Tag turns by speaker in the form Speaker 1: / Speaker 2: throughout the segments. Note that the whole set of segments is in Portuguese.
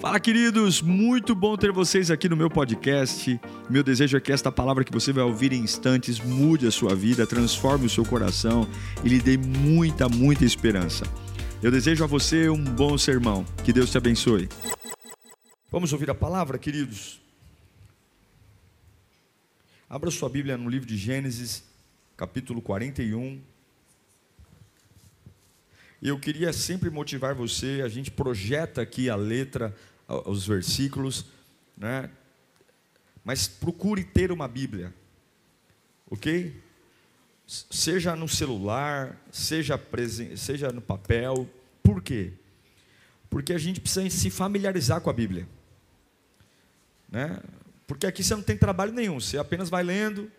Speaker 1: Fala, queridos! Muito bom ter vocês aqui no meu podcast. Meu desejo é que esta palavra que você vai ouvir em instantes mude a sua vida, transforme o seu coração e lhe dê muita, muita esperança. Eu desejo a você um bom sermão. Que Deus te abençoe. Vamos ouvir a palavra, queridos? Abra sua Bíblia no livro de Gênesis, capítulo 41. Eu queria sempre motivar você, a gente projeta aqui a letra, os versículos, né? Mas procure ter uma Bíblia, ok? Seja no celular, seja, seja no papel. Por quê? Porque a gente precisa se familiarizar com a Bíblia, né? Porque aqui você não tem trabalho nenhum, você apenas vai lendo,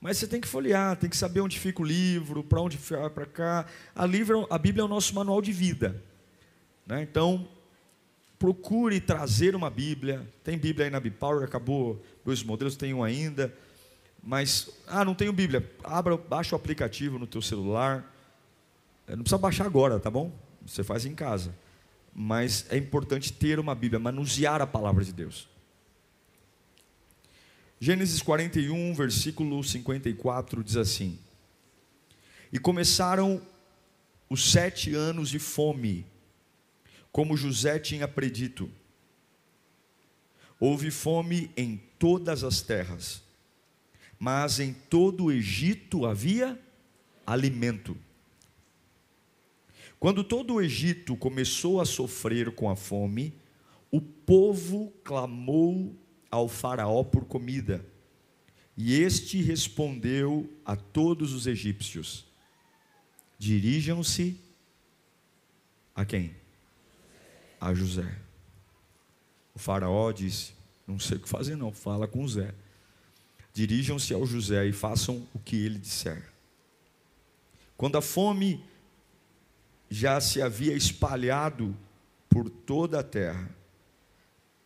Speaker 1: mas você tem que folhear, tem que saber onde fica o livro, para onde vai para cá. A, livro, a Bíblia é o nosso manual de vida. Né? Então, procure trazer uma Bíblia. Tem Bíblia aí na Bipower, acabou dois modelos, tem um ainda. Mas, ah, não tenho Bíblia. Abra, baixa o aplicativo no teu celular. É, não precisa baixar agora, tá bom? Você faz em casa. Mas é importante ter uma Bíblia, manusear a palavra de Deus. Gênesis 41, versículo 54 diz assim: E começaram os sete anos de fome, como José tinha predito. Houve fome em todas as terras, mas em todo o Egito havia alimento. Quando todo o Egito começou a sofrer com a fome, o povo clamou ao Faraó por comida. E este respondeu a todos os egípcios: Dirijam-se a quem? A José. O Faraó disse: Não sei o que fazer, não, fala com José. Dirijam-se ao José e façam o que ele disser. Quando a fome já se havia espalhado por toda a terra,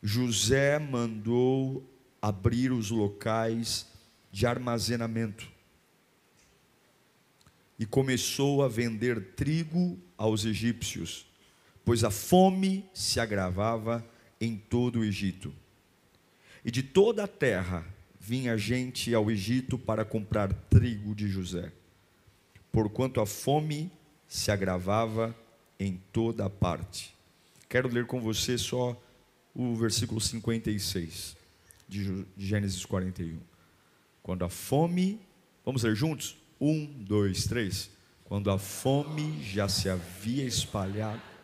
Speaker 1: José mandou abrir os locais de armazenamento e começou a vender trigo aos egípcios, pois a fome se agravava em todo o Egito. E de toda a terra vinha gente ao Egito para comprar trigo de José, porquanto a fome se agravava em toda a parte. Quero ler com você só o versículo 56 de Gênesis 41. Quando a fome, vamos ler juntos? Um, dois, três. Quando a fome já se havia espalhado,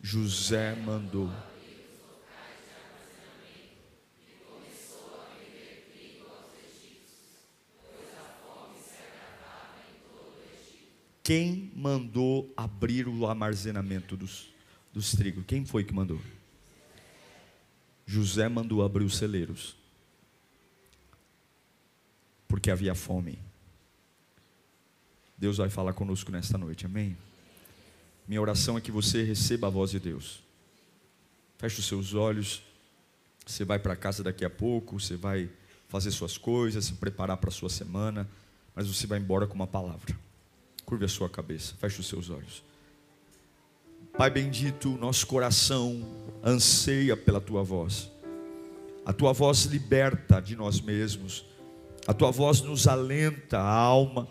Speaker 1: José mandou. Quem mandou abrir o armazenamento dos, dos trigos? Quem foi que mandou? José mandou abrir os celeiros, porque havia fome. Deus vai falar conosco nesta noite, amém? Minha oração é que você receba a voz de Deus. Feche os seus olhos. Você vai para casa daqui a pouco, você vai fazer suas coisas, se preparar para a sua semana, mas você vai embora com uma palavra. Curve a sua cabeça, feche os seus olhos. Pai bendito, nosso coração anseia pela tua voz. A tua voz liberta de nós mesmos. A tua voz nos alenta a alma.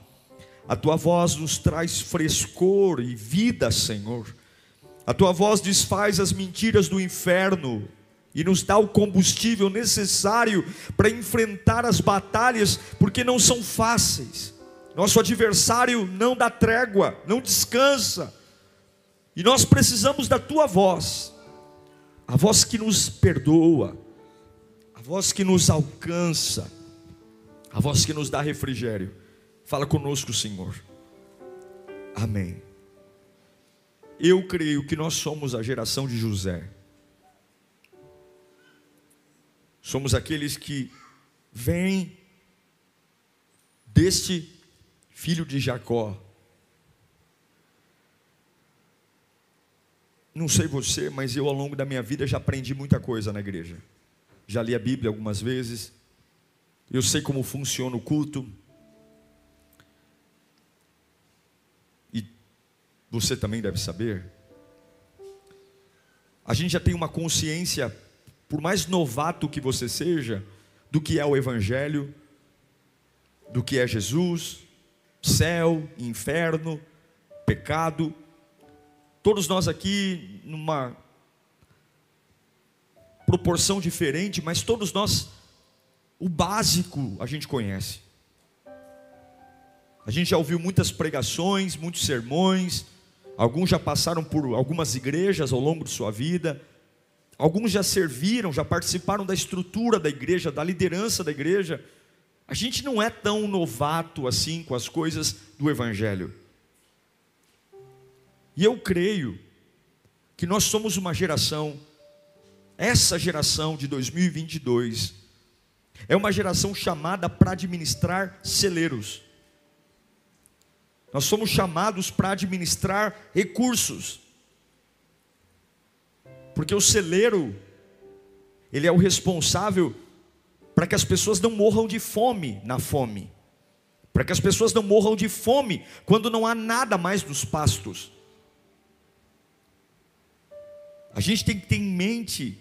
Speaker 1: A tua voz nos traz frescor e vida, Senhor. A tua voz desfaz as mentiras do inferno e nos dá o combustível necessário para enfrentar as batalhas, porque não são fáceis. Nosso adversário não dá trégua, não descansa e nós precisamos da tua voz, a voz que nos perdoa, a voz que nos alcança, a voz que nos dá refrigério. Fala conosco, Senhor. Amém. Eu creio que nós somos a geração de José. Somos aqueles que vêm deste filho de Jacó, Não sei você, mas eu ao longo da minha vida já aprendi muita coisa na igreja. Já li a Bíblia algumas vezes. Eu sei como funciona o culto. Você também deve saber. a gente já tem uma consciência, por mais novato que você seja, do que é o Evangelho, do que é Jesus, céu, inferno, pecado. Todos nós aqui, numa proporção diferente, mas todos nós, o básico a gente conhece. A gente já ouviu muitas pregações, muitos sermões, alguns já passaram por algumas igrejas ao longo de sua vida, alguns já serviram, já participaram da estrutura da igreja, da liderança da igreja. A gente não é tão novato assim com as coisas do Evangelho. E eu creio que nós somos uma geração, essa geração de 2022, é uma geração chamada para administrar celeiros. Nós somos chamados para administrar recursos. Porque o celeiro, ele é o responsável para que as pessoas não morram de fome na fome, para que as pessoas não morram de fome quando não há nada mais nos pastos. A gente tem que ter em mente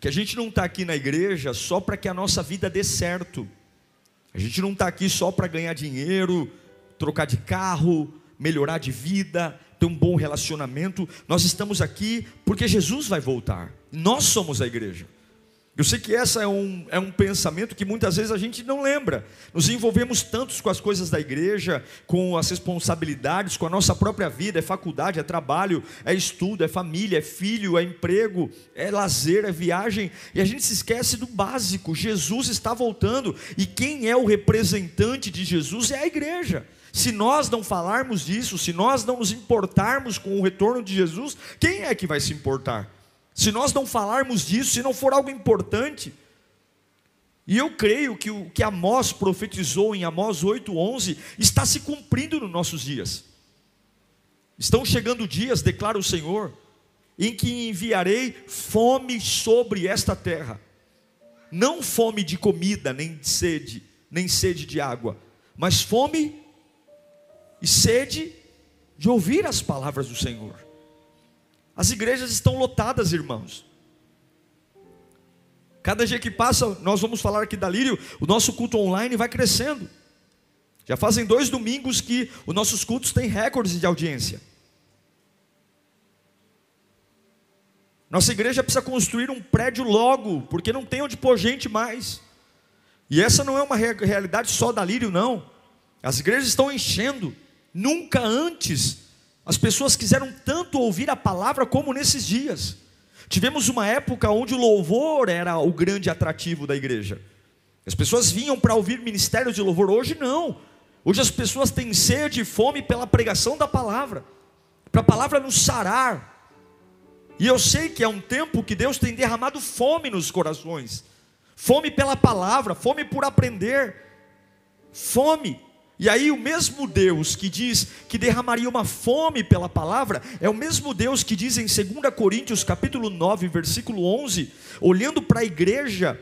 Speaker 1: que a gente não está aqui na igreja só para que a nossa vida dê certo, a gente não está aqui só para ganhar dinheiro, trocar de carro, melhorar de vida, ter um bom relacionamento. Nós estamos aqui porque Jesus vai voltar, nós somos a igreja. Eu sei que essa é um, é um pensamento que muitas vezes a gente não lembra. Nos envolvemos tantos com as coisas da igreja, com as responsabilidades, com a nossa própria vida, é faculdade, é trabalho, é estudo, é família, é filho, é emprego, é lazer, é viagem, e a gente se esquece do básico. Jesus está voltando, e quem é o representante de Jesus é a igreja. Se nós não falarmos disso, se nós não nos importarmos com o retorno de Jesus, quem é que vai se importar? Se nós não falarmos disso, se não for algo importante, e eu creio que o que Amós profetizou em Amós 8:11 está se cumprindo nos nossos dias. Estão chegando dias, declara o Senhor, em que enviarei fome sobre esta terra. Não fome de comida, nem de sede, nem sede de água, mas fome e sede de ouvir as palavras do Senhor. As igrejas estão lotadas, irmãos. Cada dia que passa, nós vamos falar aqui da Lírio, o nosso culto online vai crescendo. Já fazem dois domingos que os nossos cultos têm recordes de audiência. Nossa igreja precisa construir um prédio logo, porque não tem onde pôr gente mais. E essa não é uma realidade só da Lírio, não. As igrejas estão enchendo. Nunca antes as pessoas quiseram tanto ouvir a palavra como nesses dias. Tivemos uma época onde o louvor era o grande atrativo da igreja. As pessoas vinham para ouvir ministério de louvor, hoje não. Hoje as pessoas têm sede e fome pela pregação da palavra, para a palavra nos sarar. E eu sei que é um tempo que Deus tem derramado fome nos corações fome pela palavra, fome por aprender, fome e aí o mesmo Deus que diz que derramaria uma fome pela palavra, é o mesmo Deus que diz em 2 Coríntios capítulo 9, versículo 11, olhando para a igreja,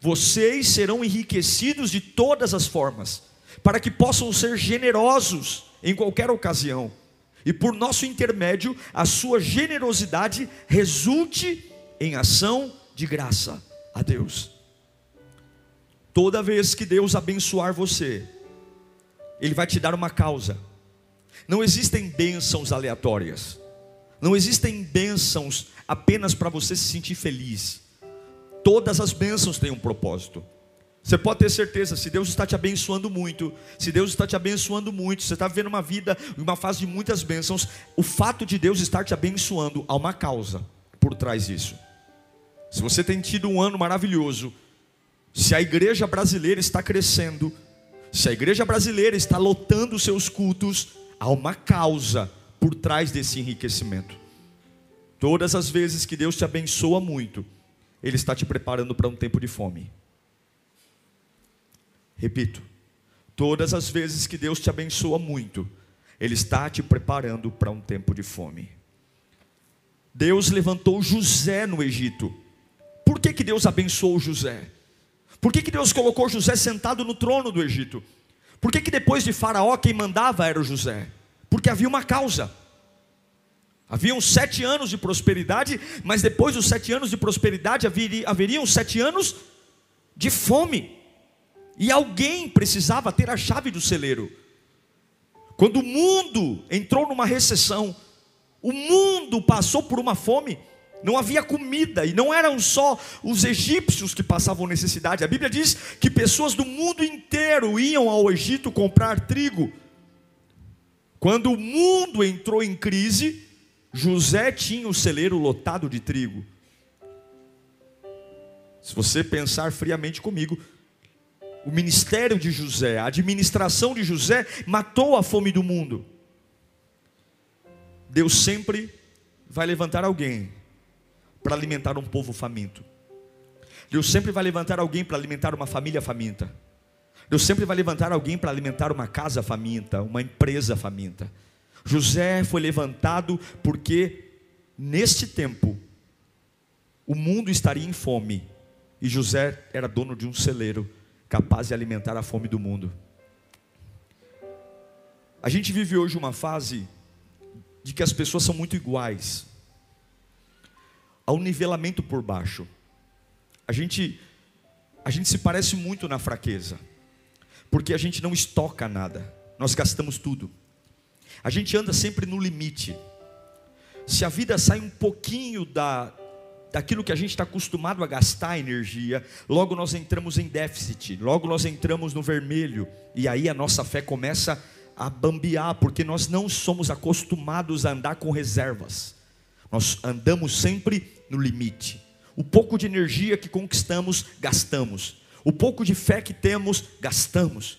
Speaker 1: vocês serão enriquecidos de todas as formas, para que possam ser generosos em qualquer ocasião. E por nosso intermédio, a sua generosidade resulte em ação de graça a Deus. Toda vez que Deus abençoar você, ele vai te dar uma causa. Não existem bênçãos aleatórias. Não existem bênçãos apenas para você se sentir feliz. Todas as bênçãos têm um propósito. Você pode ter certeza, se Deus está te abençoando muito, se Deus está te abençoando muito, você está vivendo uma vida, uma fase de muitas bênçãos, o fato de Deus estar te abençoando, há uma causa por trás disso. Se você tem tido um ano maravilhoso, se a igreja brasileira está crescendo, se a igreja brasileira está lotando seus cultos, há uma causa por trás desse enriquecimento. Todas as vezes que Deus te abençoa muito, Ele está te preparando para um tempo de fome. Repito, todas as vezes que Deus te abençoa muito, Ele está te preparando para um tempo de fome. Deus levantou José no Egito. Por que, que Deus abençoou José? Por que, que Deus colocou José sentado no trono do Egito? Por que, que depois de Faraó quem mandava era o José? Porque havia uma causa. Haviam sete anos de prosperidade, mas depois dos sete anos de prosperidade haveria, haveriam sete anos de fome. E alguém precisava ter a chave do celeiro. Quando o mundo entrou numa recessão, o mundo passou por uma fome, não havia comida, e não eram só os egípcios que passavam necessidade. A Bíblia diz que pessoas do mundo inteiro iam ao Egito comprar trigo. Quando o mundo entrou em crise, José tinha o celeiro lotado de trigo. Se você pensar friamente comigo, o ministério de José, a administração de José matou a fome do mundo. Deus sempre vai levantar alguém para alimentar um povo faminto. Deus sempre vai levantar alguém para alimentar uma família faminta. Deus sempre vai levantar alguém para alimentar uma casa faminta, uma empresa faminta. José foi levantado porque neste tempo o mundo estaria em fome e José era dono de um celeiro capaz de alimentar a fome do mundo. A gente vive hoje uma fase de que as pessoas são muito iguais ao nivelamento por baixo. A gente a gente se parece muito na fraqueza, porque a gente não estoca nada. Nós gastamos tudo. A gente anda sempre no limite. Se a vida sai um pouquinho da daquilo que a gente está acostumado a gastar energia, logo nós entramos em déficit, logo nós entramos no vermelho, e aí a nossa fé começa a bambear, porque nós não somos acostumados a andar com reservas. Nós andamos sempre no limite. O pouco de energia que conquistamos, gastamos. O pouco de fé que temos, gastamos.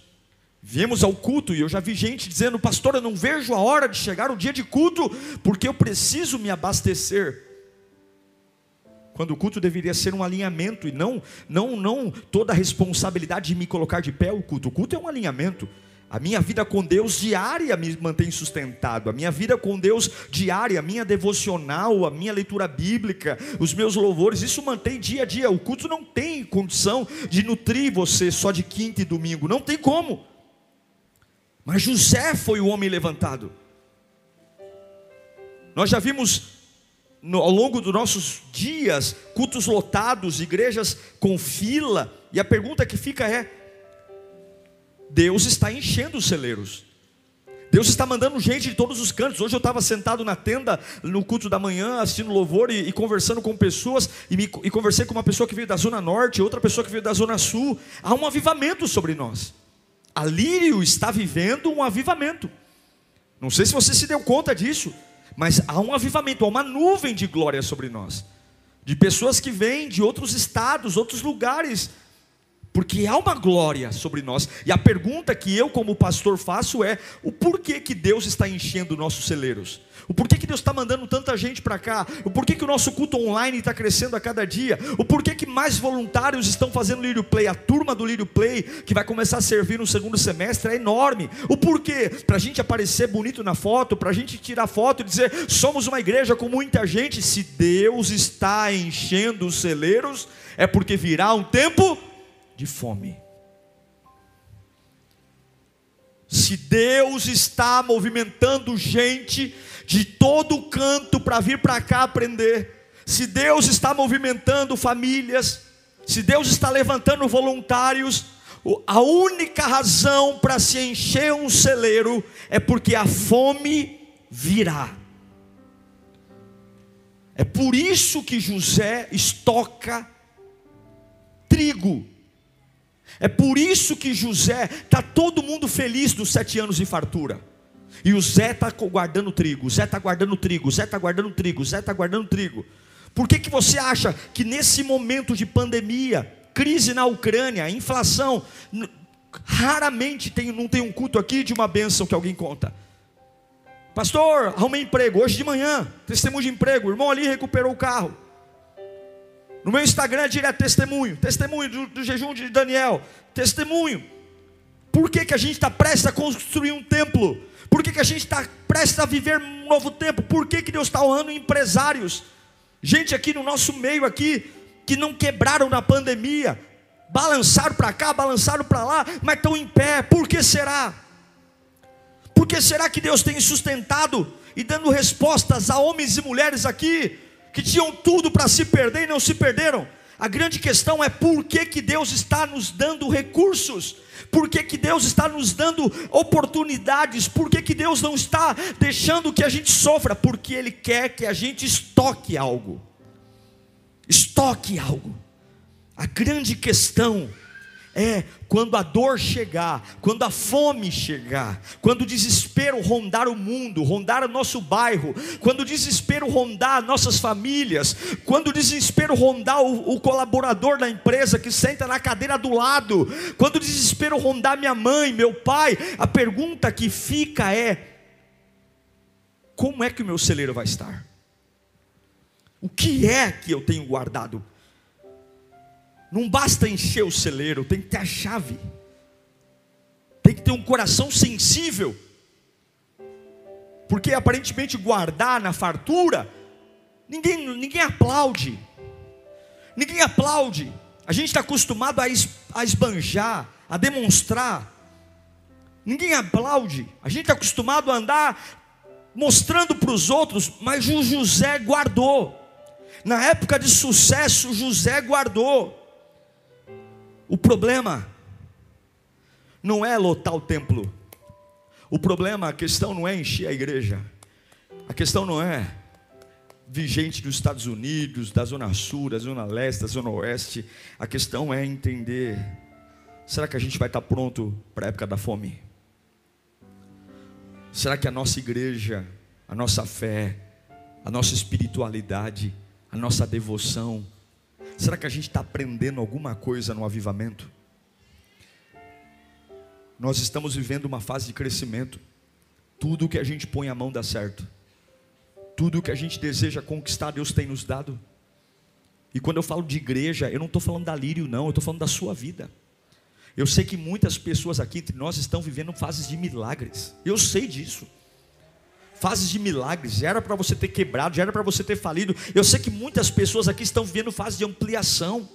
Speaker 1: Viemos ao culto e eu já vi gente dizendo, pastor, eu não vejo a hora de chegar o dia de culto, porque eu preciso me abastecer. Quando o culto deveria ser um alinhamento e não, não, não toda a responsabilidade de me colocar de pé o culto. O culto é um alinhamento. A minha vida com Deus diária me mantém sustentado. A minha vida com Deus diária, a minha devocional, a minha leitura bíblica, os meus louvores, isso mantém dia a dia. O culto não tem condição de nutrir você só de quinta e domingo, não tem como. Mas José foi o homem levantado. Nós já vimos no, ao longo dos nossos dias cultos lotados, igrejas com fila, e a pergunta que fica é: Deus está enchendo os celeiros. Deus está mandando gente de todos os cantos. Hoje eu estava sentado na tenda no culto da manhã, assistindo louvor e, e conversando com pessoas. E, me, e conversei com uma pessoa que veio da Zona Norte, outra pessoa que veio da Zona Sul. Há um avivamento sobre nós. A Lírio está vivendo um avivamento. Não sei se você se deu conta disso, mas há um avivamento, há uma nuvem de glória sobre nós. De pessoas que vêm de outros estados, outros lugares porque há uma glória sobre nós. E a pergunta que eu, como pastor, faço é: o porquê que Deus está enchendo nossos celeiros? O porquê que Deus está mandando tanta gente para cá? O porquê que o nosso culto online está crescendo a cada dia? O porquê que mais voluntários estão fazendo Lírio Play? A turma do Lírio Play, que vai começar a servir no segundo semestre, é enorme. O porquê? Para a gente aparecer bonito na foto, para a gente tirar foto e dizer: somos uma igreja com muita gente. Se Deus está enchendo os celeiros, é porque virá um tempo de fome. Se Deus está movimentando gente de todo canto para vir para cá aprender, se Deus está movimentando famílias, se Deus está levantando voluntários, a única razão para se encher um celeiro é porque a fome virá. É por isso que José estoca trigo é por isso que José, está todo mundo feliz dos sete anos de fartura. E o Zé está guardando trigo, o Zé está guardando trigo, o Zé está guardando trigo, o Zé está guardando trigo. Por que, que você acha que nesse momento de pandemia, crise na Ucrânia, inflação, raramente tem, não tem um culto aqui de uma bênção que alguém conta. Pastor, arrumei emprego hoje de manhã, testemunho de emprego, o irmão ali recuperou o carro. No meu Instagram é direto testemunho, testemunho do, do jejum de Daniel, testemunho. Por que, que a gente está prestes a construir um templo? Por que, que a gente está prestes a viver um novo tempo? Por que, que Deus está honrando empresários? Gente aqui no nosso meio aqui, que não quebraram na pandemia, balançaram para cá, balançaram para lá, mas estão em pé. Por que será? Por que será que Deus tem sustentado e dando respostas a homens e mulheres aqui que tinham tudo para se perder e não se perderam? A grande questão é por que, que Deus está nos dando recursos, por que, que Deus está nos dando oportunidades, por que, que Deus não está deixando que a gente sofra, porque Ele quer que a gente estoque algo. Estoque algo. A grande questão é quando a dor chegar, quando a fome chegar, quando o desespero rondar o mundo, rondar o nosso bairro, quando o desespero rondar nossas famílias, quando o desespero rondar o, o colaborador da empresa que senta na cadeira do lado, quando o desespero rondar minha mãe, meu pai, a pergunta que fica é: como é que o meu celeiro vai estar? O que é que eu tenho guardado? Não basta encher o celeiro, tem que ter a chave. Tem que ter um coração sensível. Porque aparentemente guardar na fartura, ninguém, ninguém aplaude. Ninguém aplaude. A gente está acostumado a, es, a esbanjar, a demonstrar. Ninguém aplaude. A gente está acostumado a andar mostrando para os outros, mas o José guardou. Na época de sucesso, José guardou. O problema não é lotar o templo. O problema, a questão não é encher a igreja. A questão não é vir gente dos Estados Unidos, da Zona Sul, da Zona Leste, da Zona Oeste. A questão é entender: será que a gente vai estar pronto para a época da fome? Será que a nossa igreja, a nossa fé, a nossa espiritualidade, a nossa devoção, Será que a gente está aprendendo alguma coisa no avivamento? Nós estamos vivendo uma fase de crescimento. Tudo que a gente põe a mão dá certo. Tudo que a gente deseja conquistar, Deus tem nos dado. E quando eu falo de igreja, eu não estou falando da lírio, não, eu estou falando da sua vida. Eu sei que muitas pessoas aqui entre nós estão vivendo fases de milagres. Eu sei disso fases de milagres, era para você ter quebrado, era para você ter falido. Eu sei que muitas pessoas aqui estão vivendo fase de ampliação.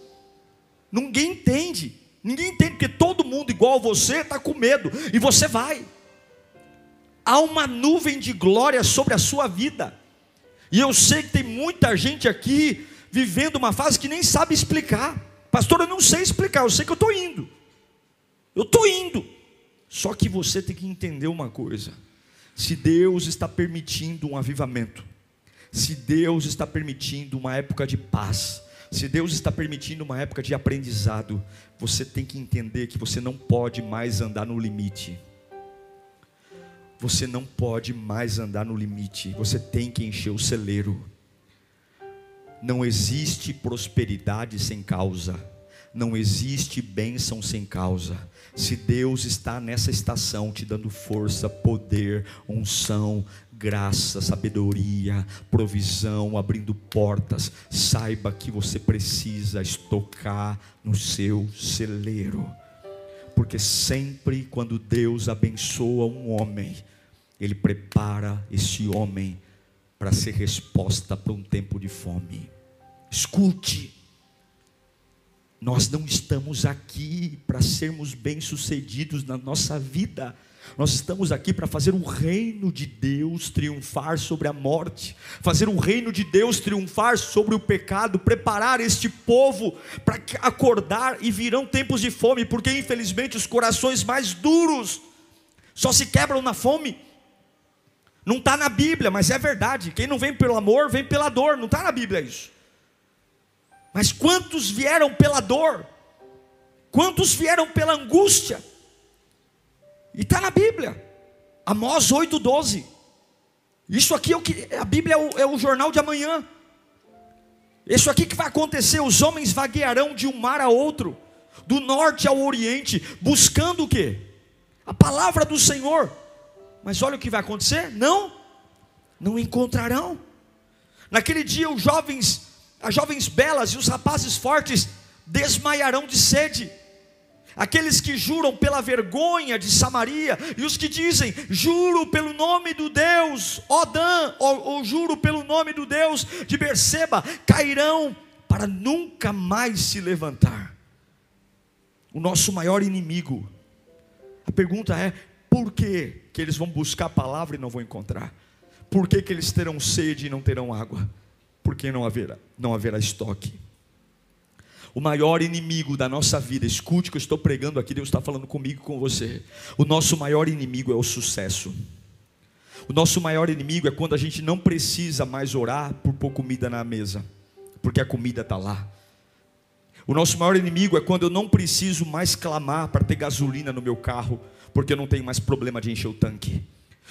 Speaker 1: Ninguém entende, ninguém entende, porque todo mundo igual você está com medo, e você vai. Há uma nuvem de glória sobre a sua vida, e eu sei que tem muita gente aqui vivendo uma fase que nem sabe explicar. Pastor, eu não sei explicar, eu sei que eu estou indo. Eu estou indo. Só que você tem que entender uma coisa se Deus está permitindo um avivamento, se Deus está permitindo uma época de paz, se Deus está permitindo uma época de aprendizado, você tem que entender que você não pode mais andar no limite. Você não pode mais andar no limite, você tem que encher o celeiro. Não existe prosperidade sem causa, não existe bênção sem causa. Se Deus está nessa estação te dando força, poder, unção, graça, sabedoria, provisão, abrindo portas, saiba que você precisa estocar no seu celeiro. Porque sempre quando Deus abençoa um homem, ele prepara esse homem para ser resposta para um tempo de fome. Escute. Nós não estamos aqui para sermos bem-sucedidos na nossa vida. Nós estamos aqui para fazer o reino de Deus triunfar sobre a morte, fazer o reino de Deus triunfar sobre o pecado, preparar este povo para acordar e virão tempos de fome, porque infelizmente os corações mais duros só se quebram na fome. Não está na Bíblia, mas é verdade. Quem não vem pelo amor, vem pela dor. Não está na Bíblia isso. Mas quantos vieram pela dor? Quantos vieram pela angústia? E está na Bíblia, Amós 8,12. Isso aqui é o que a Bíblia é o, é o jornal de amanhã. Isso aqui que vai acontecer: os homens vaguearão de um mar a outro, do norte ao oriente, buscando o que? A palavra do Senhor. Mas olha o que vai acontecer: não, não encontrarão. Naquele dia, os jovens as jovens belas e os rapazes fortes desmaiarão de sede. Aqueles que juram pela vergonha de Samaria, e os que dizem, juro pelo nome do Deus, Odã, ou, ou juro pelo nome do Deus de Berseba, cairão para nunca mais se levantar. O nosso maior inimigo, a pergunta é: Por que, que eles vão buscar a palavra e não vão encontrar? Por que, que eles terão sede e não terão água? Porque não haverá, não haverá estoque. O maior inimigo da nossa vida, escute o que eu estou pregando aqui, Deus está falando comigo com você. O nosso maior inimigo é o sucesso. O nosso maior inimigo é quando a gente não precisa mais orar por pôr comida na mesa, porque a comida está lá. O nosso maior inimigo é quando eu não preciso mais clamar para ter gasolina no meu carro, porque eu não tenho mais problema de encher o tanque.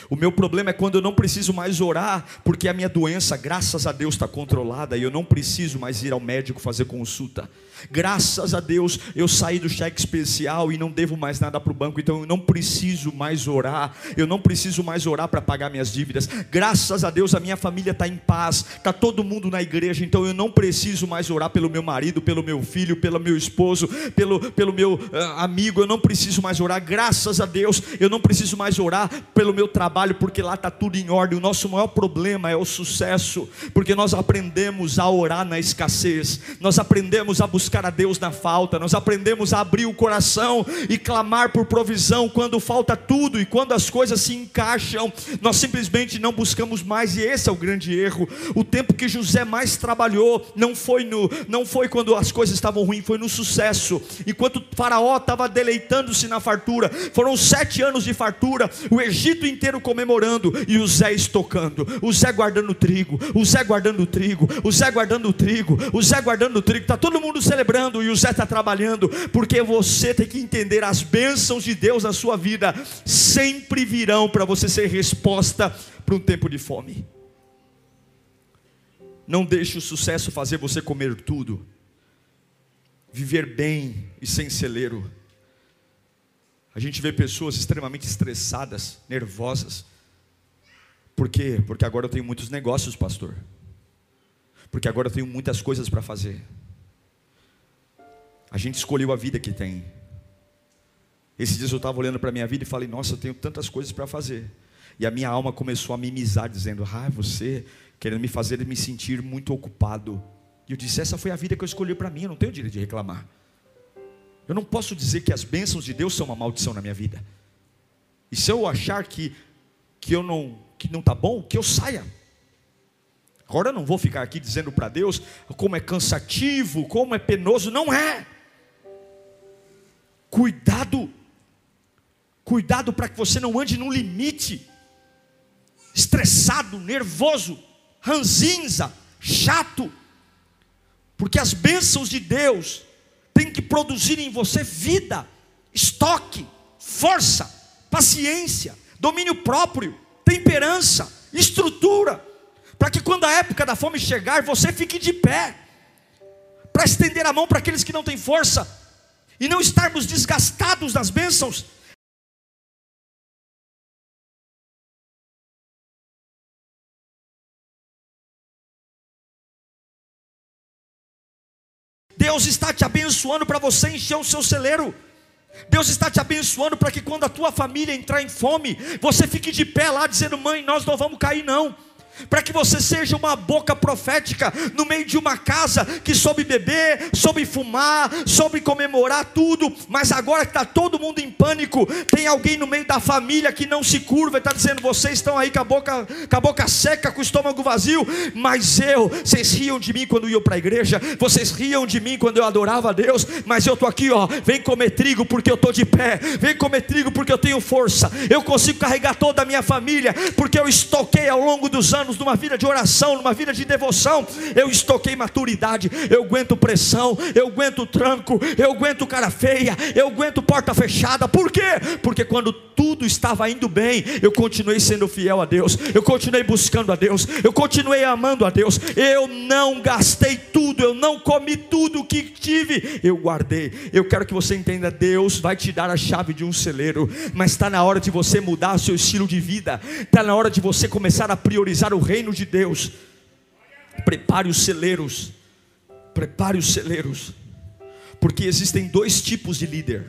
Speaker 1: O meu problema é quando eu não preciso mais orar, porque a minha doença, graças a Deus, está controlada e eu não preciso mais ir ao médico fazer consulta. Graças a Deus eu saí do cheque especial e não devo mais nada para o banco, então eu não preciso mais orar, eu não preciso mais orar para pagar minhas dívidas. Graças a Deus a minha família está em paz, está todo mundo na igreja, então eu não preciso mais orar pelo meu marido, pelo meu filho, pelo meu esposo, pelo, pelo meu uh, amigo, eu não preciso mais orar. Graças a Deus eu não preciso mais orar pelo meu trabalho, porque lá está tudo em ordem. O nosso maior problema é o sucesso, porque nós aprendemos a orar na escassez, nós aprendemos a buscar buscar a Deus na falta, nós aprendemos a abrir o coração e clamar por provisão quando falta tudo e quando as coisas se encaixam, nós simplesmente não buscamos mais e esse é o grande erro. O tempo que José mais trabalhou não foi no, não foi quando as coisas estavam ruins, foi no sucesso. Enquanto Faraó estava deleitando-se na fartura, foram sete anos de fartura, o Egito inteiro comemorando e o Zé estocando, o Zé guardando trigo, o Zé guardando trigo, o Zé guardando trigo, o Zé guardando trigo, está todo mundo celebrando e o Zé está trabalhando, porque você tem que entender as bênçãos de Deus na sua vida sempre virão para você ser resposta para um tempo de fome. Não deixe o sucesso fazer você comer tudo, viver bem e sem celeiro. A gente vê pessoas extremamente estressadas, nervosas. Por quê? Porque agora eu tenho muitos negócios, pastor. Porque agora eu tenho muitas coisas para fazer. A gente escolheu a vida que tem. Esses dias eu estava olhando para a minha vida e falei, nossa, eu tenho tantas coisas para fazer. E a minha alma começou a mimizar, dizendo, ah, você querendo me fazer me sentir muito ocupado. E eu disse, essa foi a vida que eu escolhi para mim, eu não tenho direito de reclamar. Eu não posso dizer que as bênçãos de Deus são uma maldição na minha vida. E se eu achar que, que eu não que não está bom, que eu saia. Agora eu não vou ficar aqui dizendo para Deus como é cansativo, como é penoso, não é. Cuidado, cuidado para que você não ande no limite, estressado, nervoso, ranzinza, chato, porque as bênçãos de Deus têm que produzir em você vida, estoque, força, paciência, domínio próprio, temperança, estrutura, para que quando a época da fome chegar, você fique de pé, para estender a mão para aqueles que não têm força, e não estarmos desgastados nas bênçãos. Deus está te abençoando para você encher o seu celeiro. Deus está te abençoando para que quando a tua família entrar em fome, você fique de pé lá dizendo: "Mãe, nós não vamos cair não" para que você seja uma boca profética no meio de uma casa que soube beber, soube fumar, soube comemorar tudo, mas agora que está todo mundo em pânico, tem alguém no meio da família que não se curva e está dizendo: vocês estão aí com a, boca, com a boca seca, com o estômago vazio, mas eu, vocês riam de mim quando iam para a igreja, vocês riam de mim quando eu adorava a Deus, mas eu estou aqui, ó, vem comer trigo porque eu estou de pé, vem comer trigo porque eu tenho força, eu consigo carregar toda a minha família, porque eu estoquei ao longo dos anos anos numa vida de oração, numa vida de devoção, eu estoquei maturidade, eu aguento pressão, eu aguento tranco, eu aguento cara feia, eu aguento porta fechada. Por quê? Porque quando tudo estava indo bem, eu continuei sendo fiel a Deus, eu continuei buscando a Deus, eu continuei amando a Deus. Eu não gastei tudo, eu não comi tudo que tive, eu guardei. Eu quero que você entenda: Deus vai te dar a chave de um celeiro, mas está na hora de você mudar seu estilo de vida, está na hora de você começar a priorizar o o reino de Deus. Prepare os celeiros. Prepare os celeiros. Porque existem dois tipos de líder.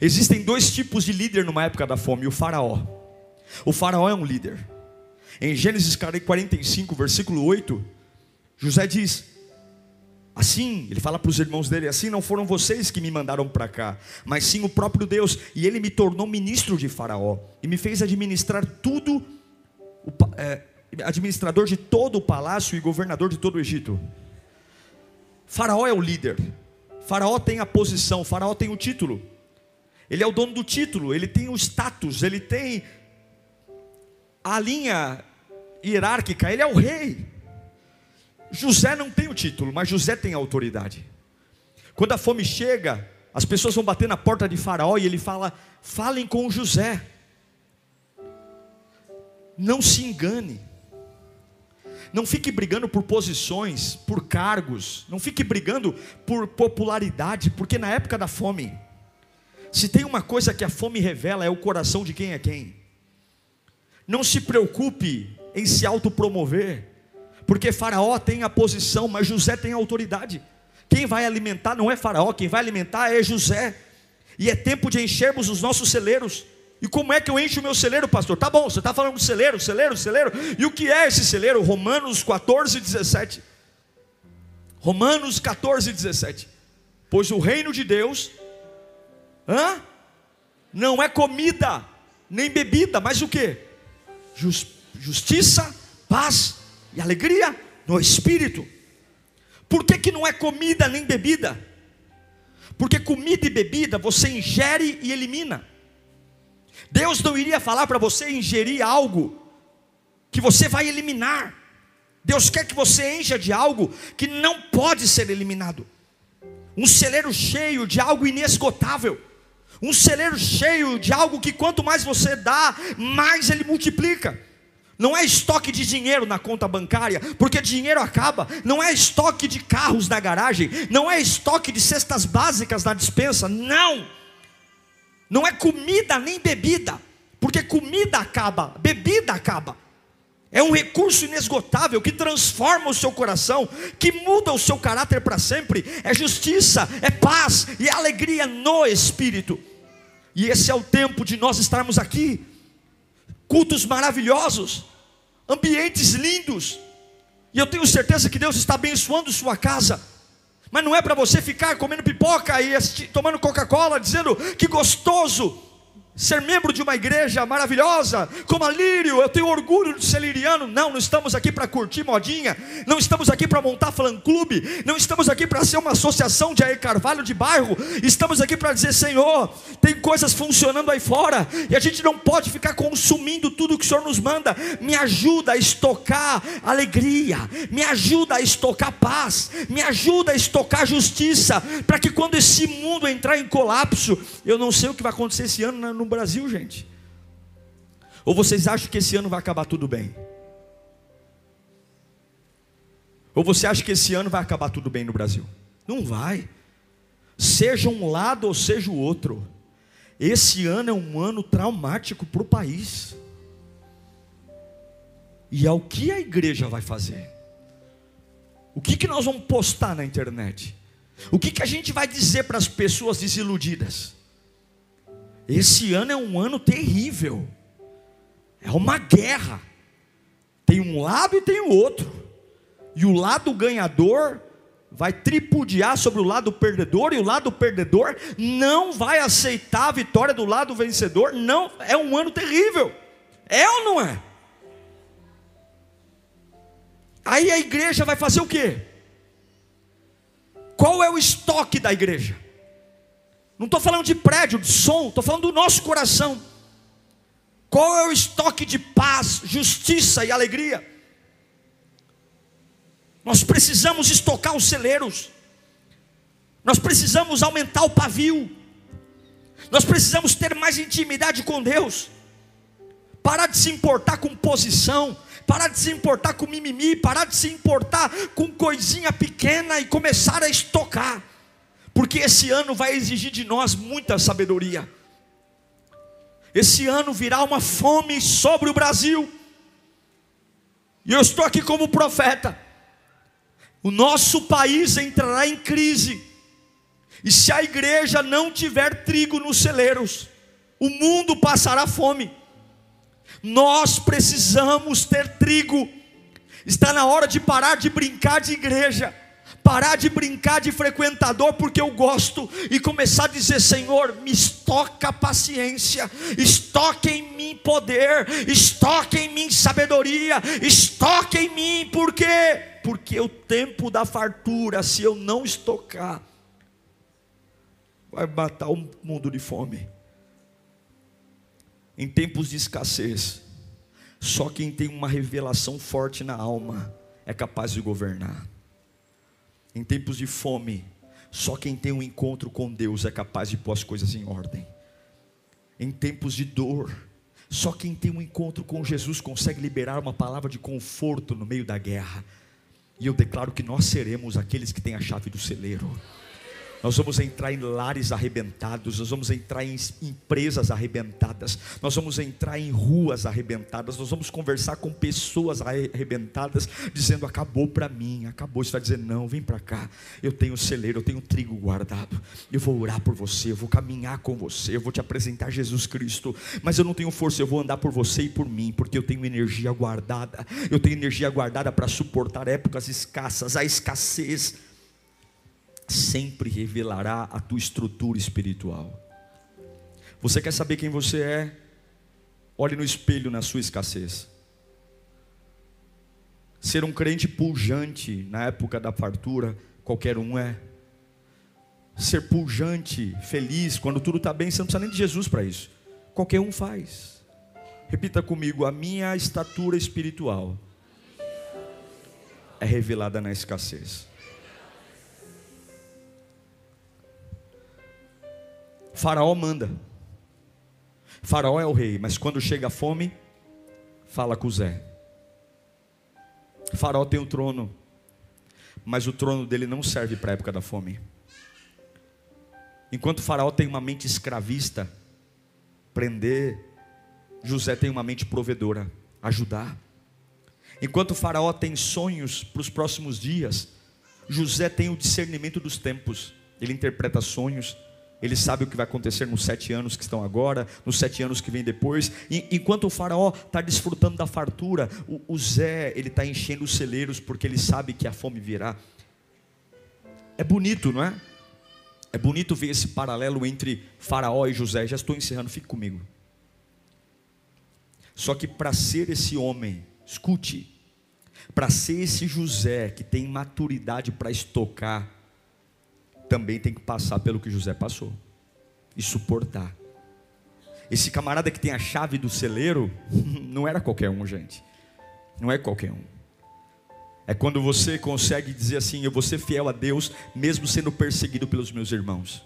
Speaker 1: Existem dois tipos de líder numa época da fome: o Faraó. O Faraó é um líder. Em Gênesis 45, versículo 8, José diz: Assim, ele fala para os irmãos dele: assim não foram vocês que me mandaram para cá, mas sim o próprio Deus, e ele me tornou ministro de Faraó, e me fez administrar tudo, é, administrador de todo o palácio e governador de todo o Egito. Faraó é o líder, Faraó tem a posição, Faraó tem o título, ele é o dono do título, ele tem o status, ele tem a linha hierárquica, ele é o rei. José não tem o título, mas José tem a autoridade. Quando a fome chega, as pessoas vão bater na porta de Faraó e ele fala: falem com José. Não se engane. Não fique brigando por posições, por cargos. Não fique brigando por popularidade, porque na época da fome, se tem uma coisa que a fome revela é o coração de quem é quem. Não se preocupe em se autopromover porque Faraó tem a posição, mas José tem a autoridade. Quem vai alimentar não é Faraó, quem vai alimentar é José. E é tempo de enchermos os nossos celeiros. E como é que eu encho o meu celeiro, pastor? Tá bom, você está falando de celeiro, celeiro, celeiro. E o que é esse celeiro? Romanos 14, 17. Romanos 14, 17. Pois o reino de Deus hã? não é comida, nem bebida, mas o que? Justiça, paz e alegria no espírito. Por que, que não é comida nem bebida? Porque comida e bebida você ingere e elimina. Deus não iria falar para você ingerir algo que você vai eliminar. Deus quer que você encha de algo que não pode ser eliminado. Um celeiro cheio de algo inesgotável. Um celeiro cheio de algo que quanto mais você dá, mais ele multiplica. Não é estoque de dinheiro na conta bancária, porque dinheiro acaba. Não é estoque de carros na garagem. Não é estoque de cestas básicas na dispensa. Não. Não é comida nem bebida, porque comida acaba, bebida acaba. É um recurso inesgotável que transforma o seu coração, que muda o seu caráter para sempre. É justiça, é paz e é alegria no espírito. E esse é o tempo de nós estarmos aqui cultos maravilhosos, ambientes lindos, e eu tenho certeza que Deus está abençoando sua casa. Mas não é para você ficar comendo pipoca e tomando Coca-Cola, dizendo que gostoso ser membro de uma igreja maravilhosa, como a Lírio, eu tenho orgulho de ser liriano. Não, não estamos aqui para curtir modinha, não estamos aqui para montar fã-clube, não estamos aqui para ser uma associação de Air Carvalho de bairro, estamos aqui para dizer: Senhor, tem coisas funcionando aí fora, e a gente não pode ficar consumindo tudo que o Senhor nos manda. Me ajuda a estocar alegria, me ajuda a estocar paz, me ajuda a estocar justiça, para que quando esse mundo entrar em colapso, eu não sei o que vai acontecer esse ano no no Brasil, gente? Ou vocês acham que esse ano vai acabar tudo bem? Ou você acha que esse ano vai acabar tudo bem no Brasil? Não vai. Seja um lado ou seja o outro. Esse ano é um ano traumático para o país. E é o que a igreja vai fazer? O que, que nós vamos postar na internet? O que, que a gente vai dizer para as pessoas desiludidas? Esse ano é um ano terrível. É uma guerra. Tem um lado e tem o outro. E o lado ganhador vai tripudiar sobre o lado perdedor e o lado perdedor não vai aceitar a vitória do lado vencedor. Não, é um ano terrível. É ou não é? Aí a igreja vai fazer o quê? Qual é o estoque da igreja? Não estou falando de prédio, de som, estou falando do nosso coração. Qual é o estoque de paz, justiça e alegria? Nós precisamos estocar os celeiros, nós precisamos aumentar o pavio, nós precisamos ter mais intimidade com Deus, parar de se importar com posição, parar de se importar com mimimi, parar de se importar com coisinha pequena e começar a estocar porque esse ano vai exigir de nós muita sabedoria. Esse ano virá uma fome sobre o Brasil, e eu estou aqui como profeta. O nosso país entrará em crise, e se a igreja não tiver trigo nos celeiros, o mundo passará fome. Nós precisamos ter trigo, está na hora de parar de brincar de igreja parar de brincar de frequentador porque eu gosto e começar a dizer: Senhor, me estoca paciência, estoque em mim poder, estoque em mim sabedoria, estoque em mim, por quê? Porque o tempo da fartura, se eu não estocar, vai matar o mundo de fome. Em tempos de escassez, só quem tem uma revelação forte na alma é capaz de governar. Em tempos de fome, só quem tem um encontro com Deus é capaz de pôr as coisas em ordem. Em tempos de dor, só quem tem um encontro com Jesus consegue liberar uma palavra de conforto no meio da guerra. E eu declaro que nós seremos aqueles que têm a chave do celeiro. Nós vamos entrar em lares arrebentados, nós vamos entrar em empresas arrebentadas, nós vamos entrar em ruas arrebentadas, nós vamos conversar com pessoas arrebentadas, dizendo: acabou para mim, acabou. Você vai dizer: não, vem para cá, eu tenho celeiro, eu tenho trigo guardado, eu vou orar por você, eu vou caminhar com você, eu vou te apresentar Jesus Cristo, mas eu não tenho força, eu vou andar por você e por mim, porque eu tenho energia guardada, eu tenho energia guardada para suportar épocas escassas, a escassez sempre revelará a tua estrutura espiritual. Você quer saber quem você é? Olhe no espelho na sua escassez. Ser um crente pujante na época da fartura, qualquer um é. Ser pujante, feliz, quando tudo está bem, você não precisa nem de Jesus para isso. Qualquer um faz. Repita comigo: a minha estatura espiritual é revelada na escassez. Faraó manda. Faraó é o rei, mas quando chega a fome, fala com Zé. Faraó tem o um trono, mas o trono dele não serve para a época da fome. Enquanto Faraó tem uma mente escravista, prender, José tem uma mente provedora, ajudar. Enquanto Faraó tem sonhos para os próximos dias, José tem o discernimento dos tempos, ele interpreta sonhos, ele sabe o que vai acontecer nos sete anos que estão agora, nos sete anos que vem depois. E, enquanto o faraó está desfrutando da fartura, o, o Zé ele está enchendo os celeiros porque ele sabe que a fome virá. É bonito, não é? É bonito ver esse paralelo entre Faraó e José. Já estou encerrando, fique comigo. Só que para ser esse homem, escute, para ser esse José que tem maturidade para estocar também tem que passar pelo que José passou e suportar. Esse camarada que tem a chave do celeiro não era qualquer um, gente. Não é qualquer um. É quando você consegue dizer assim: Eu vou ser fiel a Deus, mesmo sendo perseguido pelos meus irmãos.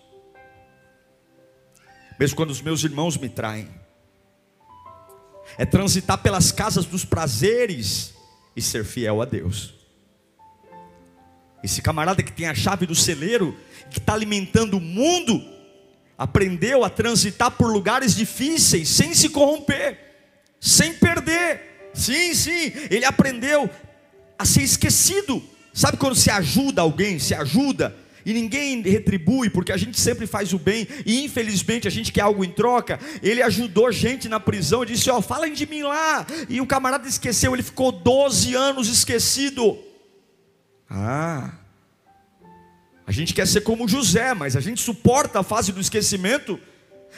Speaker 1: Mesmo quando os meus irmãos me traem. É transitar pelas casas dos prazeres e ser fiel a Deus. Esse camarada que tem a chave do celeiro, que está alimentando o mundo, aprendeu a transitar por lugares difíceis, sem se corromper, sem perder. Sim, sim, ele aprendeu a ser esquecido. Sabe quando se ajuda alguém, se ajuda, e ninguém retribui, porque a gente sempre faz o bem, e infelizmente a gente quer algo em troca. Ele ajudou gente na prisão e disse: Ó, oh, falem de mim lá. E o camarada esqueceu, ele ficou 12 anos esquecido. Ah, a gente quer ser como José, mas a gente suporta a fase do esquecimento.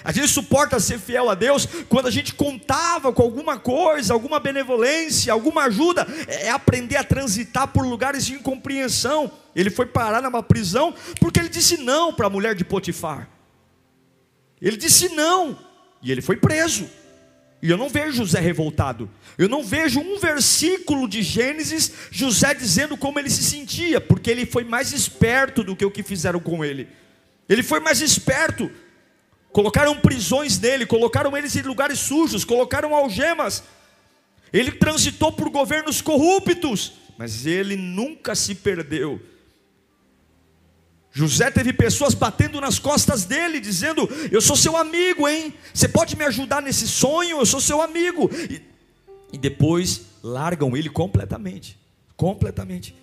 Speaker 1: A gente suporta ser fiel a Deus quando a gente contava com alguma coisa, alguma benevolência, alguma ajuda. É aprender a transitar por lugares de incompreensão. Ele foi parar numa prisão porque ele disse não para a mulher de Potifar. Ele disse não e ele foi preso. E eu não vejo José revoltado. Eu não vejo um versículo de Gênesis José dizendo como ele se sentia, porque ele foi mais esperto do que o que fizeram com ele. Ele foi mais esperto. Colocaram prisões nele, colocaram eles em lugares sujos, colocaram algemas. Ele transitou por governos corruptos, mas ele nunca se perdeu José teve pessoas batendo nas costas dele, dizendo: Eu sou seu amigo, hein? Você pode me ajudar nesse sonho? Eu sou seu amigo. E, e depois largam ele completamente. Completamente.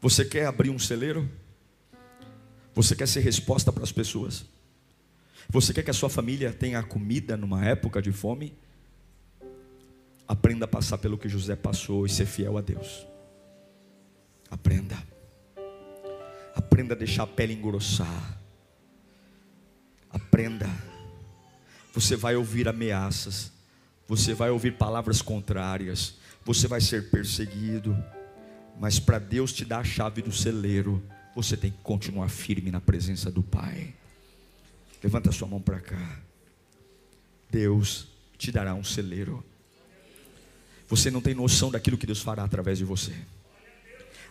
Speaker 1: Você quer abrir um celeiro? Você quer ser resposta para as pessoas? Você quer que a sua família tenha comida numa época de fome? Aprenda a passar pelo que José passou e ser fiel a Deus. Aprenda. Aprenda a deixar a pele engrossar. Aprenda. Você vai ouvir ameaças. Você vai ouvir palavras contrárias. Você vai ser perseguido. Mas para Deus te dar a chave do celeiro, você tem que continuar firme na presença do Pai. Levanta sua mão para cá. Deus te dará um celeiro. Você não tem noção daquilo que Deus fará através de você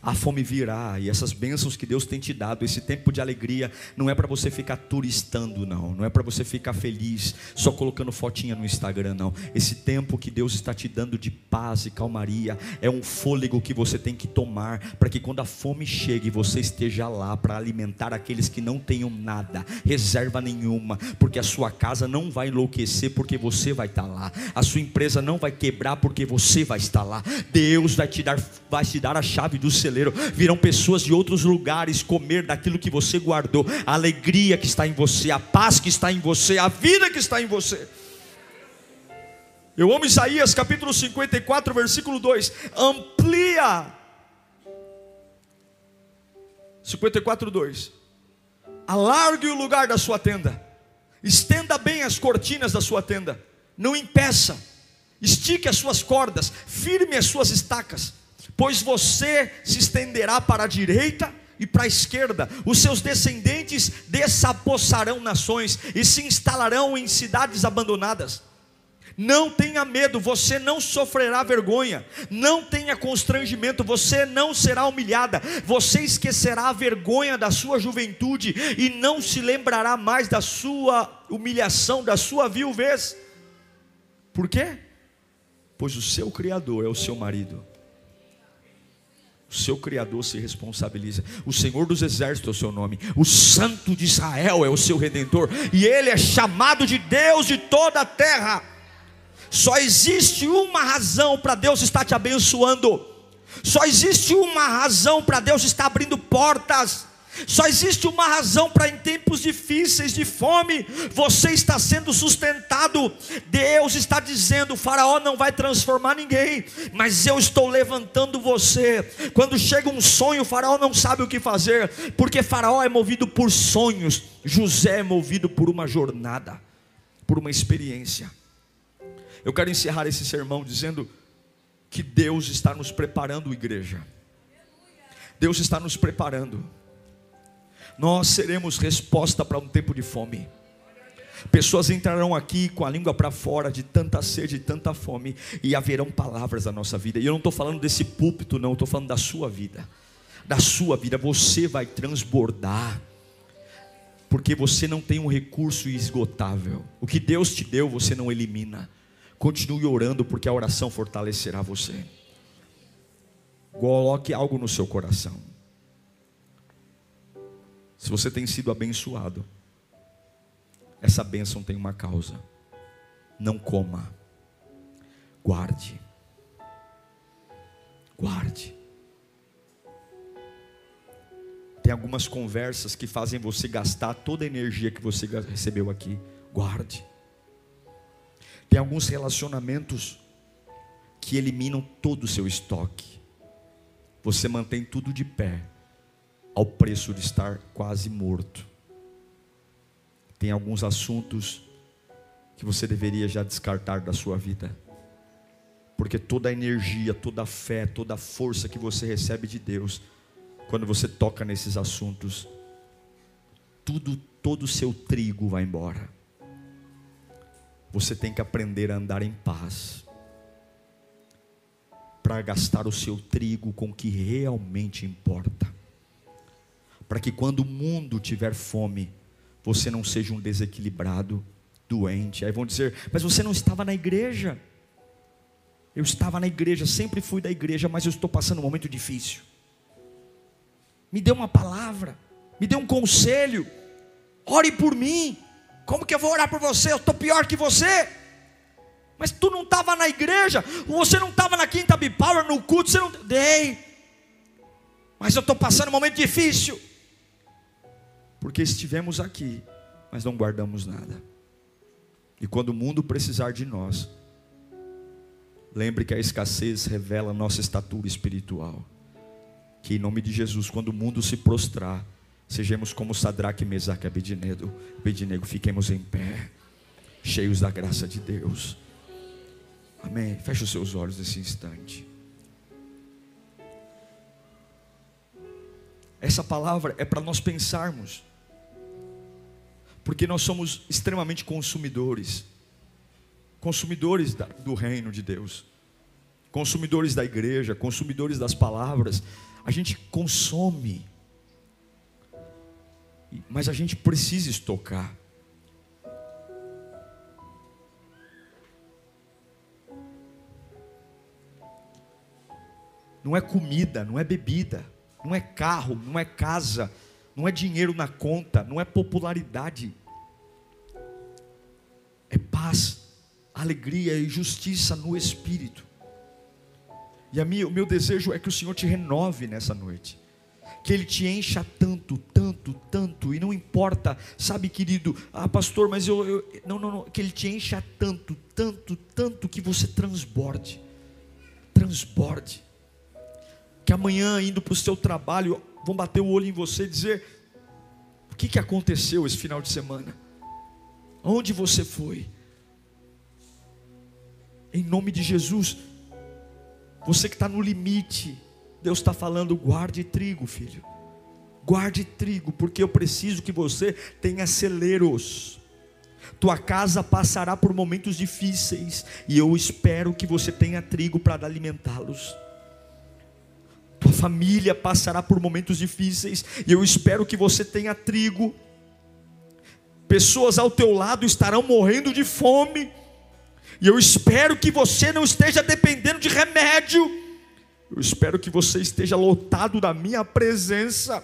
Speaker 1: a fome virá e essas bênçãos que Deus tem te dado, esse tempo de alegria, não é para você ficar turistando, não, não é para você ficar feliz só colocando fotinha no Instagram, não. Esse tempo que Deus está te dando de paz e calmaria é um fôlego que você tem que tomar para que quando a fome chegue você esteja lá para alimentar aqueles que não tenham nada, reserva nenhuma, porque a sua casa não vai enlouquecer porque você vai estar lá, a sua empresa não vai quebrar porque você vai estar lá. Deus vai te dar, vai te dar a chave do céu celeiro, virão pessoas de outros lugares comer daquilo que você guardou, a alegria que está em você, a paz que está em você, a vida que está em você. Eu amo Isaías capítulo 54, versículo 2: amplia. 54, 2: alargue o lugar da sua tenda, estenda bem as cortinas da sua tenda, não impeça, estique as suas cordas, firme as suas estacas pois você se estenderá para a direita e para a esquerda, os seus descendentes desapossarão nações e se instalarão em cidades abandonadas. Não tenha medo, você não sofrerá vergonha, não tenha constrangimento, você não será humilhada, você esquecerá a vergonha da sua juventude e não se lembrará mais da sua humilhação, da sua viuvez. Por quê? Pois o seu Criador é o seu marido o seu Criador se responsabiliza. O Senhor dos Exércitos é o seu nome. O Santo de Israel é o seu redentor. E ele é chamado de Deus de toda a terra. Só existe uma razão para Deus estar te abençoando. Só existe uma razão para Deus estar abrindo portas. Só existe uma razão para em tempos difíceis de fome você está sendo sustentado. Deus está dizendo: Faraó não vai transformar ninguém, mas eu estou levantando você. Quando chega um sonho, o Faraó não sabe o que fazer, porque Faraó é movido por sonhos, José é movido por uma jornada, por uma experiência. Eu quero encerrar esse sermão dizendo que Deus está nos preparando, igreja. Deus está nos preparando nós seremos resposta para um tempo de fome. Pessoas entrarão aqui com a língua para fora de tanta sede, de tanta fome, e haverão palavras da nossa vida. E eu não estou falando desse púlpito, não, estou falando da sua vida. Da sua vida, você vai transbordar, porque você não tem um recurso esgotável. O que Deus te deu, você não elimina. Continue orando, porque a oração fortalecerá você. Coloque algo no seu coração. Se você tem sido abençoado, essa bênção tem uma causa. Não coma, guarde. Guarde. Tem algumas conversas que fazem você gastar toda a energia que você recebeu aqui. Guarde. Tem alguns relacionamentos que eliminam todo o seu estoque. Você mantém tudo de pé ao preço de estar quase morto. Tem alguns assuntos que você deveria já descartar da sua vida. Porque toda a energia, toda a fé, toda a força que você recebe de Deus, quando você toca nesses assuntos, tudo, todo o seu trigo vai embora. Você tem que aprender a andar em paz, para gastar o seu trigo com o que realmente importa para que quando o mundo tiver fome, você não seja um desequilibrado, doente. Aí vão dizer: Mas você não estava na igreja. Eu estava na igreja, sempre fui da igreja, mas eu estou passando um momento difícil. Me dê uma palavra, me dê um conselho, ore por mim. Como que eu vou orar por você? Eu estou pior que você. Mas tu não estava na igreja, você não estava na quinta Bipower, no culto, você não. Dei. Mas eu estou passando um momento difícil porque estivemos aqui, mas não guardamos nada. E quando o mundo precisar de nós, lembre que a escassez revela nossa estatura espiritual. Que em nome de Jesus, quando o mundo se prostrar, sejamos como Sadraque, Mesaque e Abednego, Abednego, fiquemos em pé, cheios da graça de Deus. Amém. Feche os seus olhos nesse instante. Essa palavra é para nós pensarmos, porque nós somos extremamente consumidores consumidores do reino de Deus, consumidores da igreja, consumidores das palavras. A gente consome, mas a gente precisa estocar. Não é comida, não é bebida, não é carro, não é casa, não é dinheiro na conta, não é popularidade, é paz alegria e justiça no Espírito. E a minha, o meu desejo é que o Senhor te renove nessa noite. Que Ele te encha tanto, tanto, tanto, e não importa, sabe, querido, ah, pastor, mas eu, eu. Não, não, não, que Ele te encha tanto, tanto, tanto, que você transborde. Transborde. Que amanhã, indo para o seu trabalho, vão bater o olho em você e dizer: o que, que aconteceu esse final de semana? Onde você foi? Em nome de Jesus. Você que está no limite, Deus está falando: guarde trigo, filho. Guarde trigo, porque eu preciso que você tenha celeiros. Tua casa passará por momentos difíceis, e eu espero que você tenha trigo para alimentá-los. Família passará por momentos difíceis, e eu espero que você tenha trigo. Pessoas ao teu lado estarão morrendo de fome e eu espero que você não esteja dependendo de remédio. Eu espero que você esteja lotado da minha presença.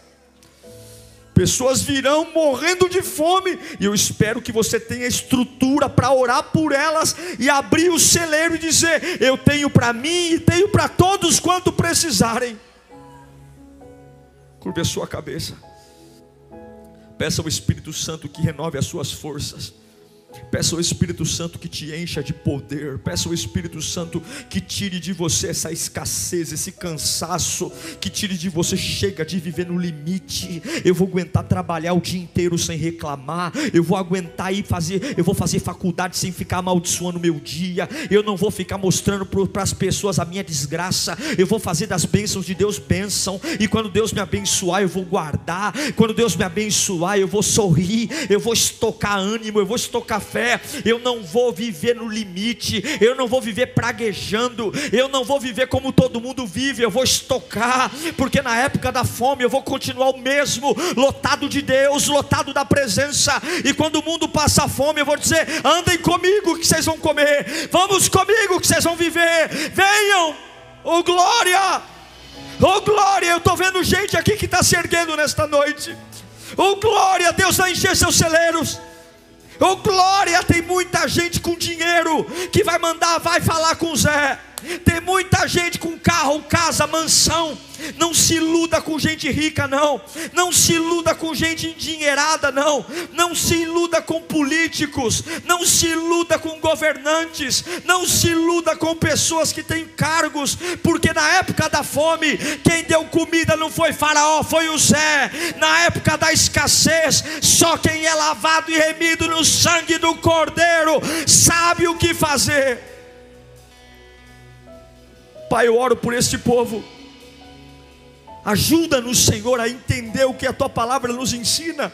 Speaker 1: Pessoas virão morrendo de fome, e eu espero que você tenha estrutura para orar por elas e abrir o celeiro e dizer: Eu tenho para mim e tenho para todos quanto precisarem. Curve a sua cabeça, peça ao Espírito Santo que renove as suas forças. Peça ao Espírito Santo que te encha de poder. Peça ao Espírito Santo que tire de você essa escassez, esse cansaço, que tire de você chega de viver no limite. Eu vou aguentar trabalhar o dia inteiro sem reclamar. Eu vou aguentar ir fazer, eu vou fazer faculdade sem ficar amaldiçoando meu dia. Eu não vou ficar mostrando para as pessoas a minha desgraça. Eu vou fazer das bênçãos de Deus bênção. E quando Deus me abençoar, eu vou guardar. Quando Deus me abençoar, eu vou sorrir. Eu vou estocar ânimo. Eu vou estocar fé, eu não vou viver no limite, eu não vou viver praguejando, eu não vou viver como todo mundo vive, eu vou estocar, porque na época da fome eu vou continuar o mesmo, lotado de Deus, lotado da presença, e quando o mundo passa fome, eu vou dizer: andem comigo que vocês vão comer, vamos comigo que vocês vão viver, venham, oh glória! Oh glória, eu estou vendo gente aqui que está se erguendo nesta noite. Oh glória, Deus vai encher seus celeiros. Oh glória, tem muita gente com dinheiro que vai mandar, vai falar com Zé. Tem muita gente com carro, casa, mansão. Não se iluda com gente rica, não. Não se iluda com gente endinheirada, não. Não se iluda com políticos. Não se iluda com governantes. Não se iluda com pessoas que têm cargos. Porque na época da fome, quem deu comida não foi Faraó, foi o Zé. Na época da escassez, só quem é lavado e remido no sangue do Cordeiro sabe o que fazer. Pai, eu oro por este povo. Ajuda-nos, Senhor, a entender o que a tua palavra nos ensina.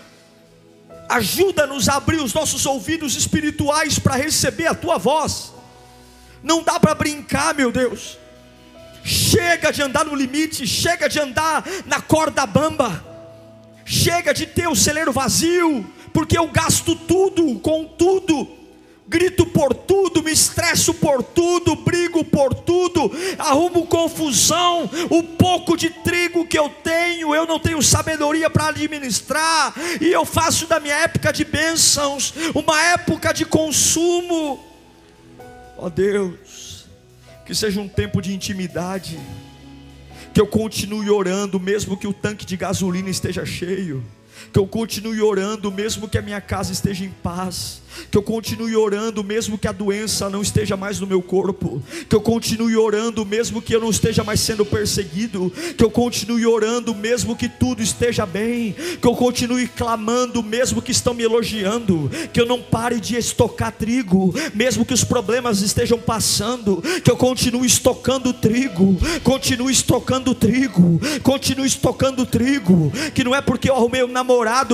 Speaker 1: Ajuda-nos a abrir os nossos ouvidos espirituais para receber a tua voz. Não dá para brincar, meu Deus. Chega de andar no limite, chega de andar na corda bamba. Chega de ter o celeiro vazio, porque eu gasto tudo com tudo grito por tudo, me estresso por tudo, brigo por tudo, arrumo confusão. O pouco de trigo que eu tenho, eu não tenho sabedoria para administrar, e eu faço da minha época de bênçãos uma época de consumo. Ó oh Deus, que seja um tempo de intimidade, que eu continue orando, mesmo que o tanque de gasolina esteja cheio que eu continue orando, mesmo que a minha casa esteja em paz, que eu continue orando, mesmo que a doença não esteja mais no meu corpo, que eu continue orando, mesmo que eu não esteja mais sendo perseguido, que eu continue orando, mesmo que tudo esteja bem, que eu continue clamando, mesmo que estão me elogiando, que eu não pare de estocar trigo, mesmo que os problemas estejam passando, que eu continue estocando trigo, continue estocando trigo, continue estocando trigo, que não é porque eu arrumei um namorado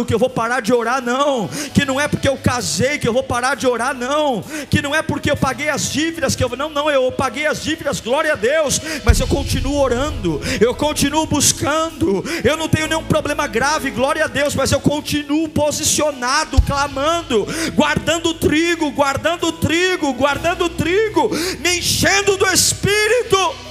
Speaker 1: que eu vou parar de orar, não, que não é porque eu casei que eu vou parar de orar, não. Que não é porque eu paguei as dívidas que eu não, não, eu paguei as dívidas, glória a Deus, mas eu continuo orando, eu continuo buscando. Eu não tenho nenhum problema grave, glória a Deus, mas eu continuo posicionado, clamando, guardando trigo, guardando trigo, guardando trigo, me enchendo do Espírito.